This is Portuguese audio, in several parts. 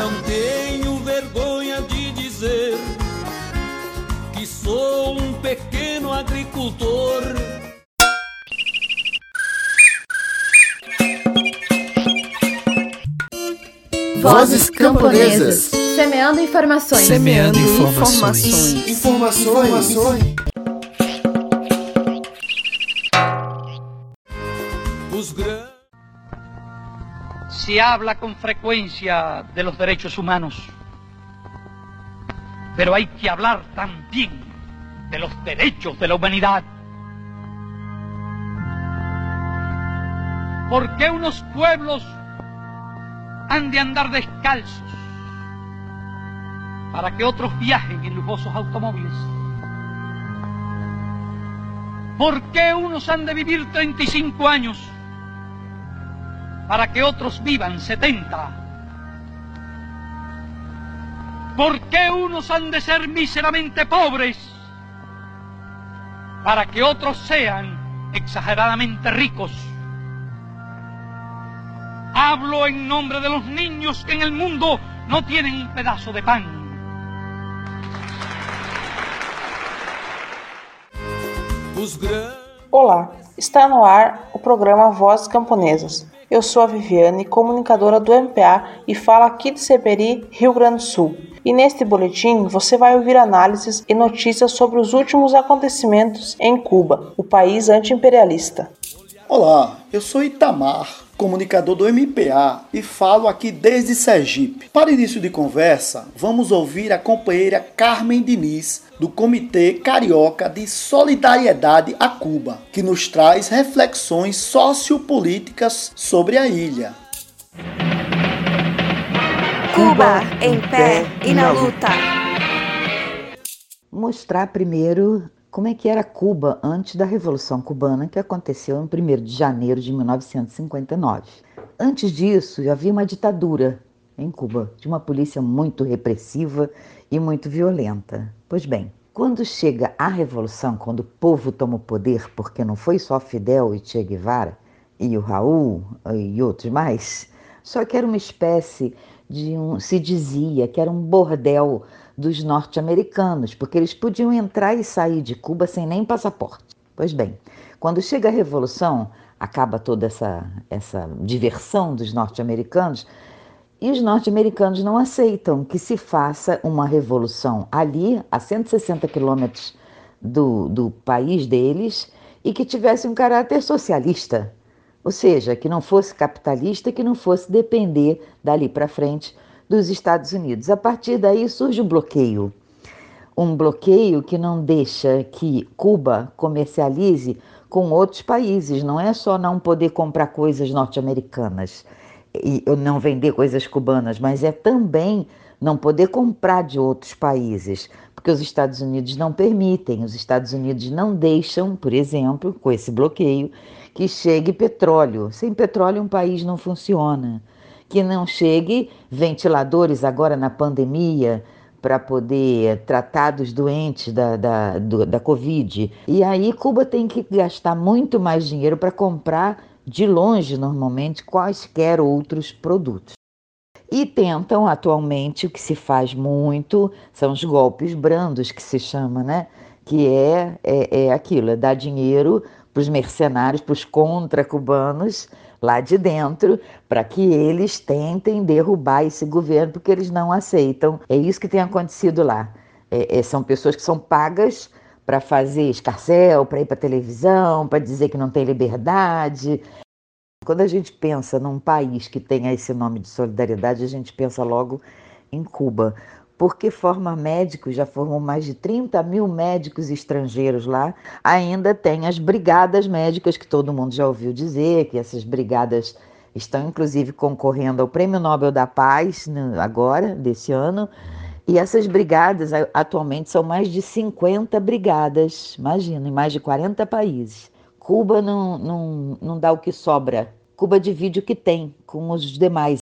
Não tenho vergonha de dizer que sou um pequeno agricultor. Vozes camponesas. Semeando informações. Semeando informações. Informações. Informações. Se habla con frecuencia de los derechos humanos, pero hay que hablar también de los derechos de la humanidad. ¿Por qué unos pueblos han de andar descalzos para que otros viajen en lujosos automóviles? ¿Por qué unos han de vivir 35 años para que otros vivan 70? ¿Por qué unos han de ser míseramente pobres para que otros sean exageradamente ricos? Hablo en nombre de los niños que en el mundo no tienen un pedazo de pan. Olá, está no ar o programa Vozes Camponesas. Eu sou a Viviane, comunicadora do MPA e falo aqui de Seberi, Rio Grande do Sul. E neste boletim você vai ouvir análises e notícias sobre os últimos acontecimentos em Cuba, o país anti-imperialista. Olá, eu sou Itamar, comunicador do MPA e falo aqui desde Sergipe. Para início de conversa, vamos ouvir a companheira Carmen Diniz, do Comitê Carioca de Solidariedade a Cuba, que nos traz reflexões sociopolíticas sobre a ilha. Cuba em pé e na luta. Mostrar primeiro como é que era Cuba antes da Revolução Cubana, que aconteceu em 1 de janeiro de 1959. Antes disso, havia uma ditadura em Cuba, de uma polícia muito repressiva e muito violenta. Pois bem, quando chega a Revolução, quando o povo toma o poder, porque não foi só Fidel e Che Guevara, e o Raul e outros mais, só que era uma espécie de um. se dizia que era um bordel dos norte-americanos, porque eles podiam entrar e sair de Cuba sem nem passaporte. Pois bem, quando chega a Revolução, acaba toda essa, essa diversão dos norte-americanos, e os norte-americanos não aceitam que se faça uma revolução ali, a 160 quilômetros do, do país deles, e que tivesse um caráter socialista, ou seja, que não fosse capitalista, que não fosse depender dali para frente dos Estados Unidos. A partir daí surge o bloqueio. Um bloqueio que não deixa que Cuba comercialize com outros países. Não é só não poder comprar coisas norte-americanas e não vender coisas cubanas, mas é também não poder comprar de outros países, porque os Estados Unidos não permitem, os Estados Unidos não deixam, por exemplo, com esse bloqueio, que chegue petróleo. Sem petróleo um país não funciona que não chegue ventiladores agora na pandemia para poder tratar dos doentes da, da, do, da Covid. E aí Cuba tem que gastar muito mais dinheiro para comprar de longe, normalmente, quaisquer outros produtos. E tentam atualmente, o que se faz muito, são os golpes brandos, que se chama, né? Que é, é, é aquilo, é dar dinheiro para os mercenários, para os contra-cubanos, lá de dentro para que eles tentem derrubar esse governo, porque eles não aceitam. É isso que tem acontecido lá. É, é, são pessoas que são pagas para fazer escarcel, para ir para televisão, para dizer que não tem liberdade. Quando a gente pensa num país que tenha esse nome de solidariedade, a gente pensa logo em Cuba, porque forma médicos, já formou mais de 30 mil médicos estrangeiros lá. Ainda tem as brigadas médicas, que todo mundo já ouviu dizer, que essas brigadas estão inclusive concorrendo ao Prêmio Nobel da Paz né, agora, desse ano. E essas brigadas atualmente são mais de 50 brigadas, imagina, em mais de 40 países. Cuba não, não, não dá o que sobra. Cuba divide o que tem com os demais.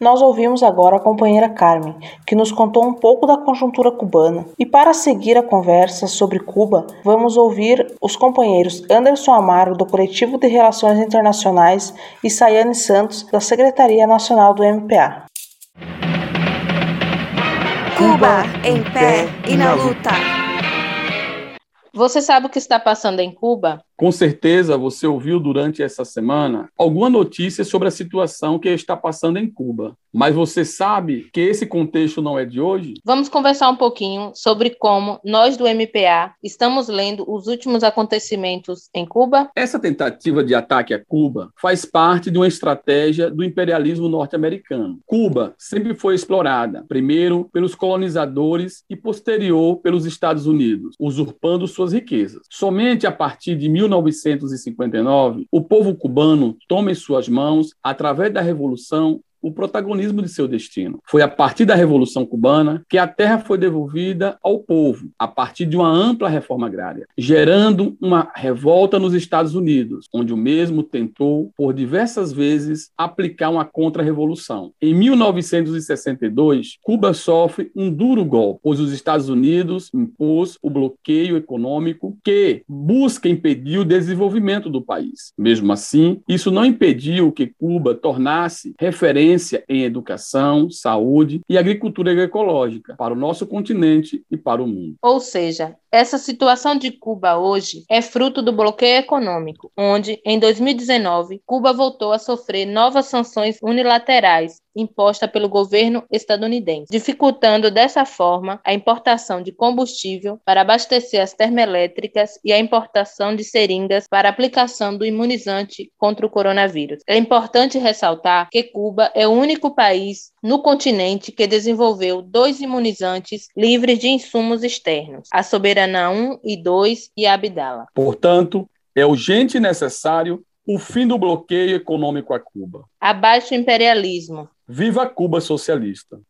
Nós ouvimos agora a companheira Carmen, que nos contou um pouco da conjuntura cubana. E para seguir a conversa sobre Cuba, vamos ouvir os companheiros Anderson Amaro, do Coletivo de Relações Internacionais, e Sayane Santos, da Secretaria Nacional do MPA. Cuba em pé e na luta. Você sabe o que está passando em Cuba? Com certeza você ouviu durante essa semana alguma notícia sobre a situação que está passando em Cuba. Mas você sabe que esse contexto não é de hoje? Vamos conversar um pouquinho sobre como nós do MPA estamos lendo os últimos acontecimentos em Cuba? Essa tentativa de ataque a Cuba faz parte de uma estratégia do imperialismo norte-americano. Cuba sempre foi explorada, primeiro pelos colonizadores e posterior pelos Estados Unidos, usurpando suas riquezas. Somente a partir de 1959, o povo cubano toma em suas mãos, através da Revolução, o protagonismo de seu destino. Foi a partir da Revolução Cubana que a terra foi devolvida ao povo, a partir de uma ampla reforma agrária, gerando uma revolta nos Estados Unidos, onde o mesmo tentou, por diversas vezes, aplicar uma contra-revolução. Em 1962, Cuba sofre um duro golpe, pois os Estados Unidos impôs o bloqueio econômico que busca impedir o desenvolvimento do país. Mesmo assim, isso não impediu que Cuba tornasse referência em educação, saúde e agricultura agroecológica para o nosso continente e para o mundo. Ou seja, essa situação de Cuba hoje é fruto do bloqueio econômico, onde, em 2019, Cuba voltou a sofrer novas sanções unilaterais impostas pelo governo estadunidense, dificultando dessa forma a importação de combustível para abastecer as termoelétricas e a importação de seringas para aplicação do imunizante contra o coronavírus. É importante ressaltar que Cuba é o único país no continente que desenvolveu dois imunizantes livres de insumos externos: a soberania Tirana 1 e 2 e Abdala. Portanto, é urgente e necessário o fim do bloqueio econômico a Cuba. Abaixo o imperialismo. Viva Cuba socialista.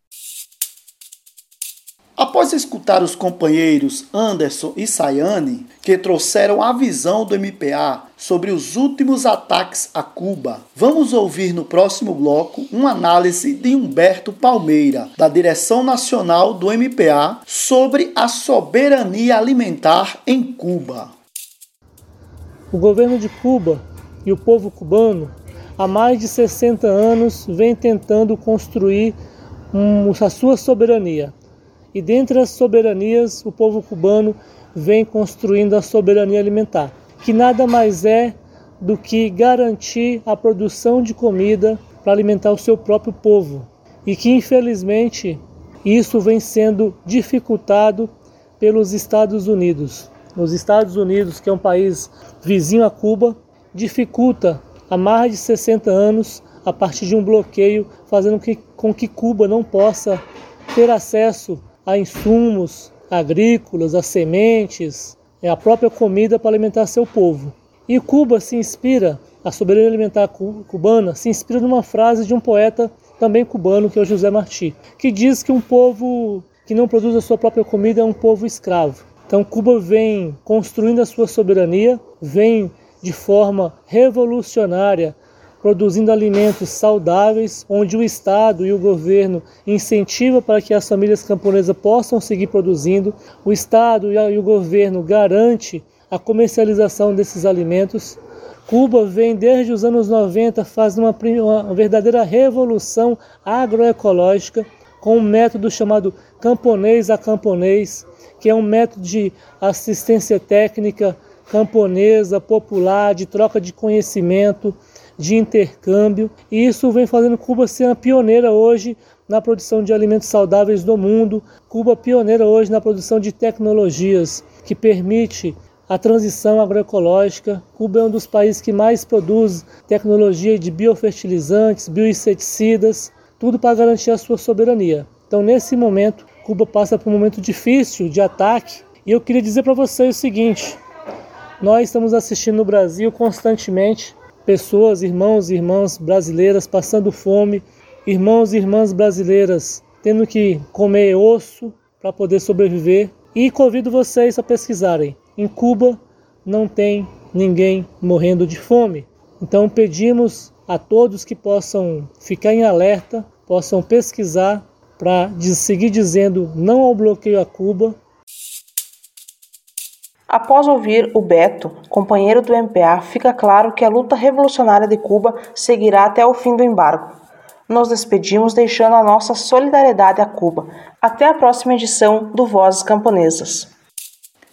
Após escutar os companheiros Anderson e Sayane, que trouxeram a visão do MPA sobre os últimos ataques a Cuba, vamos ouvir no próximo bloco uma análise de Humberto Palmeira, da Direção Nacional do MPA, sobre a soberania alimentar em Cuba. O governo de Cuba e o povo cubano, há mais de 60 anos, vem tentando construir um, a sua soberania e dentre as soberanias, o povo cubano vem construindo a soberania alimentar, que nada mais é do que garantir a produção de comida para alimentar o seu próprio povo. E que infelizmente isso vem sendo dificultado pelos Estados Unidos. Os Estados Unidos, que é um país vizinho a Cuba, dificulta há mais de 60 anos a partir de um bloqueio, fazendo com que Cuba não possa ter acesso a insumos agrícolas, a sementes, é a própria comida para alimentar seu povo. E Cuba se inspira, a soberania alimentar cubana se inspira numa frase de um poeta também cubano, que é o José Martí, que diz que um povo que não produz a sua própria comida é um povo escravo. Então Cuba vem construindo a sua soberania, vem de forma revolucionária produzindo alimentos saudáveis, onde o Estado e o governo incentivam para que as famílias camponesas possam seguir produzindo. O Estado e o governo garante a comercialização desses alimentos. Cuba vem desde os anos 90 fazendo uma, uma verdadeira revolução agroecológica com um método chamado camponês a camponês, que é um método de assistência técnica camponesa, popular, de troca de conhecimento, de intercâmbio, e isso vem fazendo Cuba ser a pioneira hoje na produção de alimentos saudáveis do mundo. Cuba pioneira hoje na produção de tecnologias que permite a transição agroecológica. Cuba é um dos países que mais produz tecnologia de biofertilizantes, bioinseticidas, tudo para garantir a sua soberania. Então, nesse momento, Cuba passa por um momento difícil de ataque. E eu queria dizer para vocês o seguinte: nós estamos assistindo no Brasil constantemente pessoas, irmãos e irmãs brasileiras passando fome, irmãos e irmãs brasileiras tendo que comer osso para poder sobreviver. E convido vocês a pesquisarem. Em Cuba não tem ninguém morrendo de fome. Então pedimos a todos que possam ficar em alerta, possam pesquisar para seguir dizendo não ao bloqueio a Cuba. Após ouvir o Beto, companheiro do MPA, fica claro que a luta revolucionária de Cuba seguirá até o fim do embargo. Nos despedimos deixando a nossa solidariedade a Cuba. Até a próxima edição do Vozes Camponesas.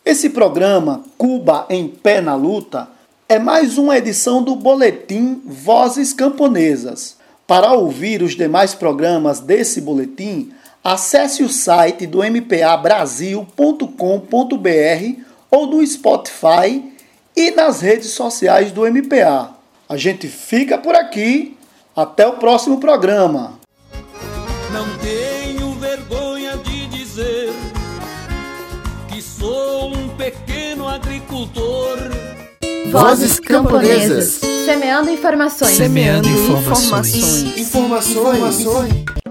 Esse programa, Cuba em Pé na Luta, é mais uma edição do boletim Vozes Camponesas. Para ouvir os demais programas desse boletim, acesse o site do mpabrasil.com.br ou do Spotify e nas redes sociais do MPA. A gente fica por aqui. Até o próximo programa. Não tenho vergonha de dizer que sou um pequeno agricultor. Vozes Camponesas. Semeando informações. Semeando informações. Informações. Informações. informações.